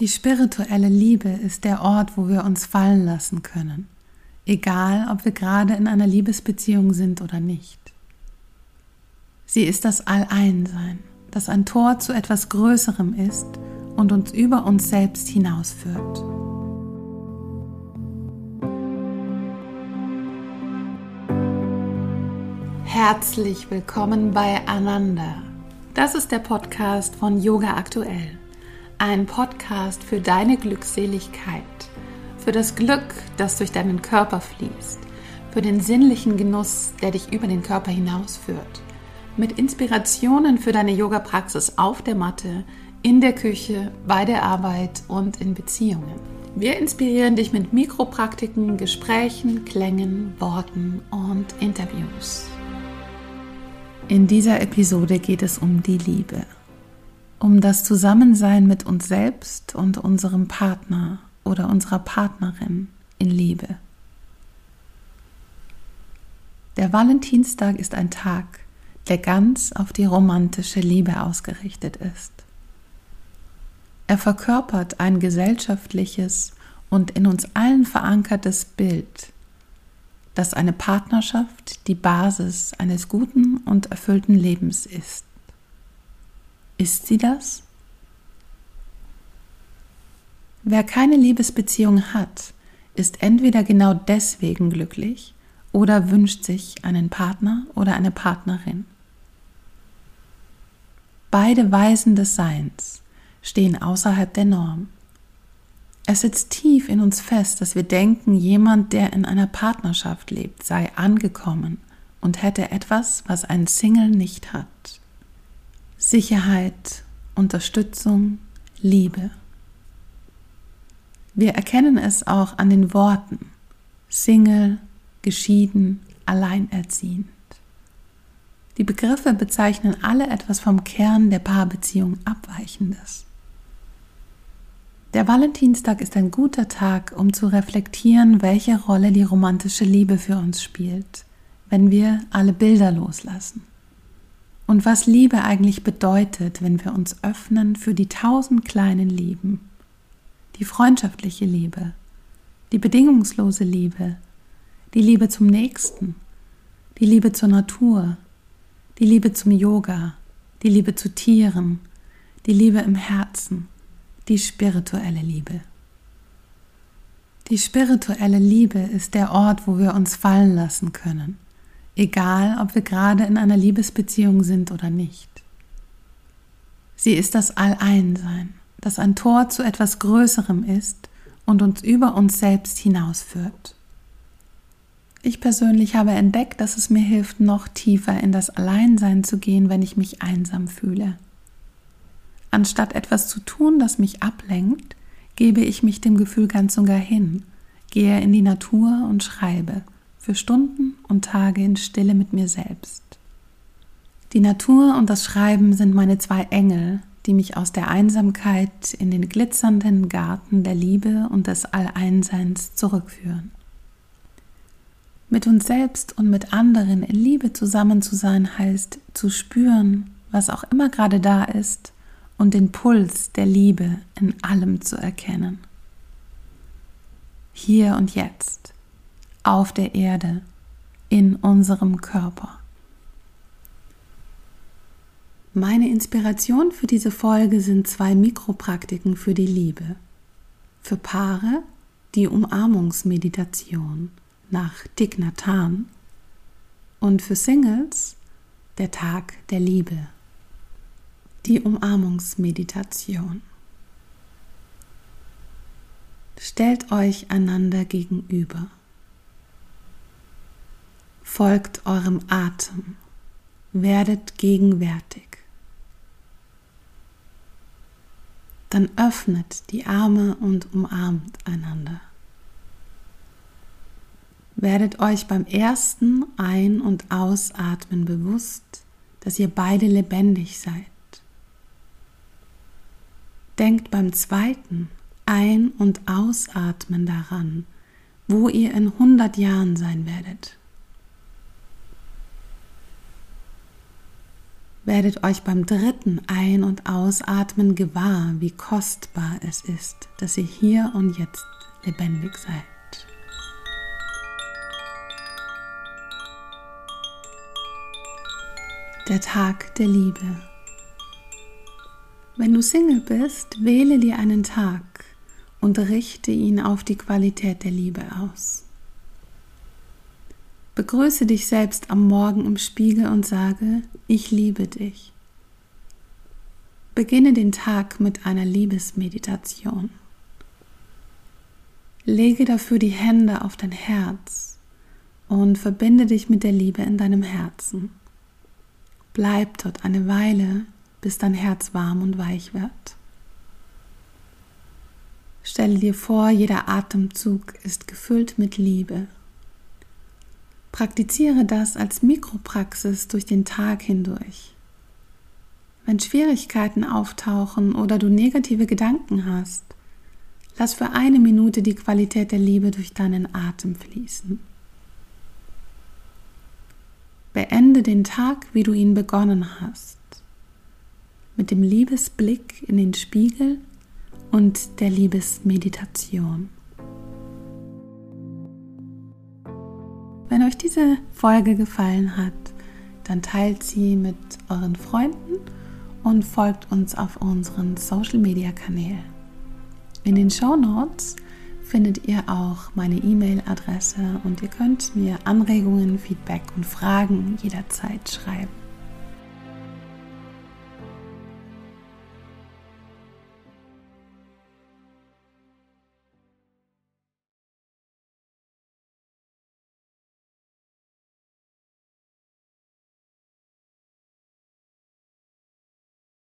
Die spirituelle Liebe ist der Ort, wo wir uns fallen lassen können, egal ob wir gerade in einer Liebesbeziehung sind oder nicht. Sie ist das Alleinsein, das ein Tor zu etwas Größerem ist und uns über uns selbst hinausführt. Herzlich willkommen bei Ananda. Das ist der Podcast von Yoga Aktuell. Ein Podcast für deine Glückseligkeit, für das Glück, das durch deinen Körper fließt, für den sinnlichen Genuss, der dich über den Körper hinausführt, mit Inspirationen für deine Yoga-Praxis auf der Matte, in der Küche, bei der Arbeit und in Beziehungen. Wir inspirieren dich mit Mikropraktiken, Gesprächen, Klängen, Worten und Interviews. In dieser Episode geht es um die Liebe, um das Zusammensein mit uns selbst und unserem Partner oder unserer Partnerin in Liebe. Der Valentinstag ist ein Tag, der ganz auf die romantische Liebe ausgerichtet ist. Er verkörpert ein gesellschaftliches und in uns allen verankertes Bild dass eine Partnerschaft die Basis eines guten und erfüllten Lebens ist. Ist sie das? Wer keine Liebesbeziehung hat, ist entweder genau deswegen glücklich oder wünscht sich einen Partner oder eine Partnerin. Beide Weisen des Seins stehen außerhalb der Norm. Es sitzt tief in uns fest, dass wir denken, jemand, der in einer Partnerschaft lebt, sei angekommen und hätte etwas, was ein Single nicht hat. Sicherheit, Unterstützung, Liebe. Wir erkennen es auch an den Worten Single, geschieden, alleinerziehend. Die Begriffe bezeichnen alle etwas vom Kern der Paarbeziehung Abweichendes. Der Valentinstag ist ein guter Tag, um zu reflektieren, welche Rolle die romantische Liebe für uns spielt, wenn wir alle Bilder loslassen. Und was Liebe eigentlich bedeutet, wenn wir uns öffnen für die tausend kleinen Lieben. Die freundschaftliche Liebe, die bedingungslose Liebe, die Liebe zum Nächsten, die Liebe zur Natur, die Liebe zum Yoga, die Liebe zu Tieren, die Liebe im Herzen die spirituelle Liebe. Die spirituelle Liebe ist der Ort, wo wir uns fallen lassen können, egal ob wir gerade in einer Liebesbeziehung sind oder nicht. Sie ist das Alleinsein, das ein Tor zu etwas Größerem ist und uns über uns selbst hinausführt. Ich persönlich habe entdeckt, dass es mir hilft, noch tiefer in das Alleinsein zu gehen, wenn ich mich einsam fühle. Anstatt etwas zu tun, das mich ablenkt, gebe ich mich dem Gefühl ganz und gar hin, gehe in die Natur und schreibe, für Stunden und Tage in Stille mit mir selbst. Die Natur und das Schreiben sind meine zwei Engel, die mich aus der Einsamkeit in den glitzernden Garten der Liebe und des Alleinseins zurückführen. Mit uns selbst und mit anderen in Liebe zusammen zu sein heißt zu spüren, was auch immer gerade da ist und den Puls der Liebe in allem zu erkennen. Hier und jetzt, auf der Erde, in unserem Körper. Meine Inspiration für diese Folge sind zwei Mikropraktiken für die Liebe. Für Paare die Umarmungsmeditation nach Thich und für Singles der Tag der Liebe die Umarmungsmeditation. Stellt euch einander gegenüber. Folgt eurem Atem. Werdet gegenwärtig. Dann öffnet die Arme und umarmt einander. Werdet euch beim ersten Ein- und Ausatmen bewusst, dass ihr beide lebendig seid. Denkt beim zweiten Ein- und Ausatmen daran, wo ihr in 100 Jahren sein werdet. Werdet euch beim dritten Ein- und Ausatmen gewahr, wie kostbar es ist, dass ihr hier und jetzt lebendig seid. Der Tag der Liebe. Wenn du Single bist, wähle dir einen Tag und richte ihn auf die Qualität der Liebe aus. Begrüße dich selbst am Morgen im Spiegel und sage, ich liebe dich. Beginne den Tag mit einer Liebesmeditation. Lege dafür die Hände auf dein Herz und verbinde dich mit der Liebe in deinem Herzen. Bleib dort eine Weile, bis dein Herz warm und weich wird. Stelle dir vor, jeder Atemzug ist gefüllt mit Liebe. Praktiziere das als Mikropraxis durch den Tag hindurch. Wenn Schwierigkeiten auftauchen oder du negative Gedanken hast, lass für eine Minute die Qualität der Liebe durch deinen Atem fließen. Beende den Tag, wie du ihn begonnen hast, mit dem Liebesblick in den Spiegel und der Liebesmeditation. Wenn euch diese Folge gefallen hat, dann teilt sie mit euren Freunden und folgt uns auf unseren Social Media Kanälen. In den Show Notes findet ihr auch meine E-Mail-Adresse und ihr könnt mir Anregungen, Feedback und Fragen jederzeit schreiben.